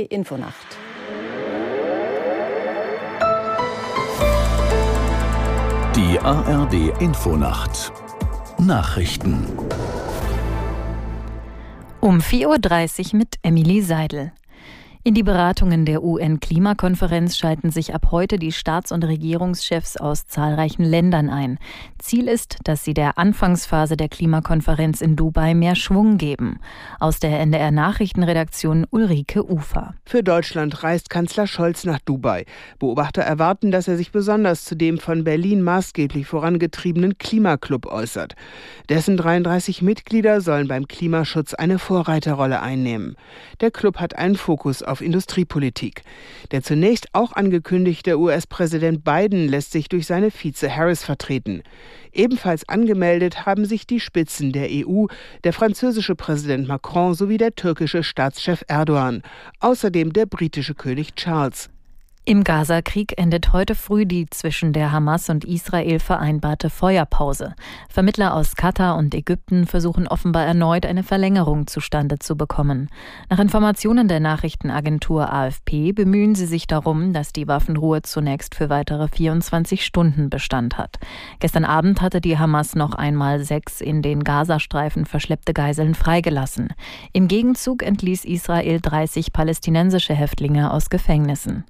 Infonacht. Die ARD Infonacht Nachrichten um 4.30 Uhr mit Emily Seidel. In die Beratungen der UN-Klimakonferenz schalten sich ab heute die Staats- und Regierungschefs aus zahlreichen Ländern ein. Ziel ist, dass sie der Anfangsphase der Klimakonferenz in Dubai mehr Schwung geben. Aus der NDR Nachrichtenredaktion Ulrike Ufer. Für Deutschland reist Kanzler Scholz nach Dubai. Beobachter erwarten, dass er sich besonders zu dem von Berlin maßgeblich vorangetriebenen Klimaclub äußert. Dessen 33 Mitglieder sollen beim Klimaschutz eine Vorreiterrolle einnehmen. Der Club hat einen Fokus auf Industriepolitik. Der zunächst auch angekündigte US-Präsident Biden lässt sich durch seine Vize Harris vertreten. Ebenfalls angemeldet haben sich die Spitzen der EU, der französische Präsident Macron sowie der türkische Staatschef Erdogan, außerdem der britische König Charles. Im Gazakrieg endet heute früh die zwischen der Hamas und Israel vereinbarte Feuerpause. Vermittler aus Katar und Ägypten versuchen offenbar erneut eine Verlängerung zustande zu bekommen. Nach Informationen der Nachrichtenagentur AFP bemühen sie sich darum, dass die Waffenruhe zunächst für weitere 24 Stunden Bestand hat. Gestern Abend hatte die Hamas noch einmal sechs in den Gazastreifen verschleppte Geiseln freigelassen. Im Gegenzug entließ Israel 30 palästinensische Häftlinge aus Gefängnissen.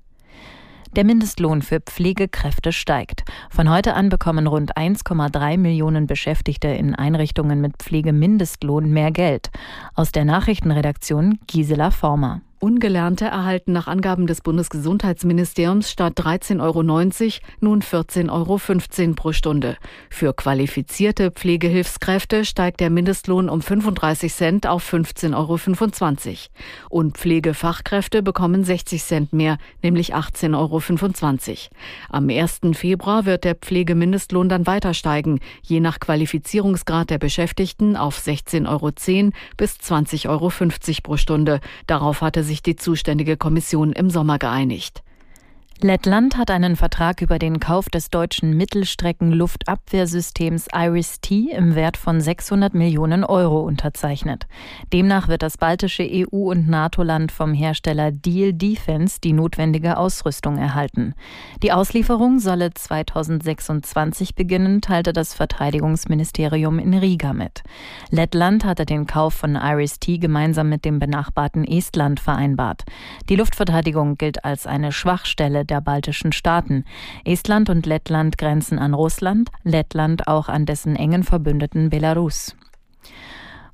Der Mindestlohn für Pflegekräfte steigt. Von heute an bekommen rund 1,3 Millionen Beschäftigte in Einrichtungen mit Pflegemindestlohn mehr Geld. Aus der Nachrichtenredaktion Gisela Former. Ungelernte erhalten nach Angaben des Bundesgesundheitsministeriums statt 13,90 Euro nun 14,15 Euro pro Stunde. Für qualifizierte Pflegehilfskräfte steigt der Mindestlohn um 35 Cent auf 15,25 Euro. Und Pflegefachkräfte bekommen 60 Cent mehr, nämlich 18,25 Euro. Am 1. Februar wird der Pflegemindestlohn dann weiter steigen, je nach Qualifizierungsgrad der Beschäftigten auf 16,10 Euro bis 20,50 Euro pro Stunde. Darauf hatte sich sich die zuständige Kommission im Sommer geeinigt. Lettland hat einen Vertrag über den Kauf des deutschen Mittelstrecken-Luftabwehrsystems Iris-T im Wert von 600 Millionen Euro unterzeichnet. Demnach wird das baltische EU- und NATO-Land vom Hersteller Deal Defense die notwendige Ausrüstung erhalten. Die Auslieferung solle 2026 beginnen, teilte das Verteidigungsministerium in Riga mit. Lettland hatte den Kauf von Iris-T gemeinsam mit dem benachbarten Estland vereinbart. Die Luftverteidigung gilt als eine Schwachstelle der baltischen Staaten. Estland und Lettland grenzen an Russland, Lettland auch an dessen engen Verbündeten Belarus.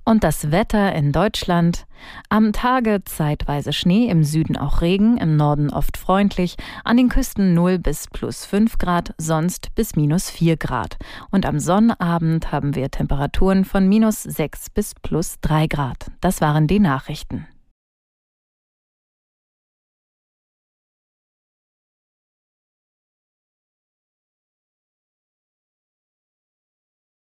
Und das Wetter in Deutschland. Am Tage zeitweise Schnee, im Süden auch Regen, im Norden oft freundlich, an den Küsten 0 bis plus 5 Grad, sonst bis minus 4 Grad. Und am Sonnabend haben wir Temperaturen von minus 6 bis plus 3 Grad. Das waren die Nachrichten.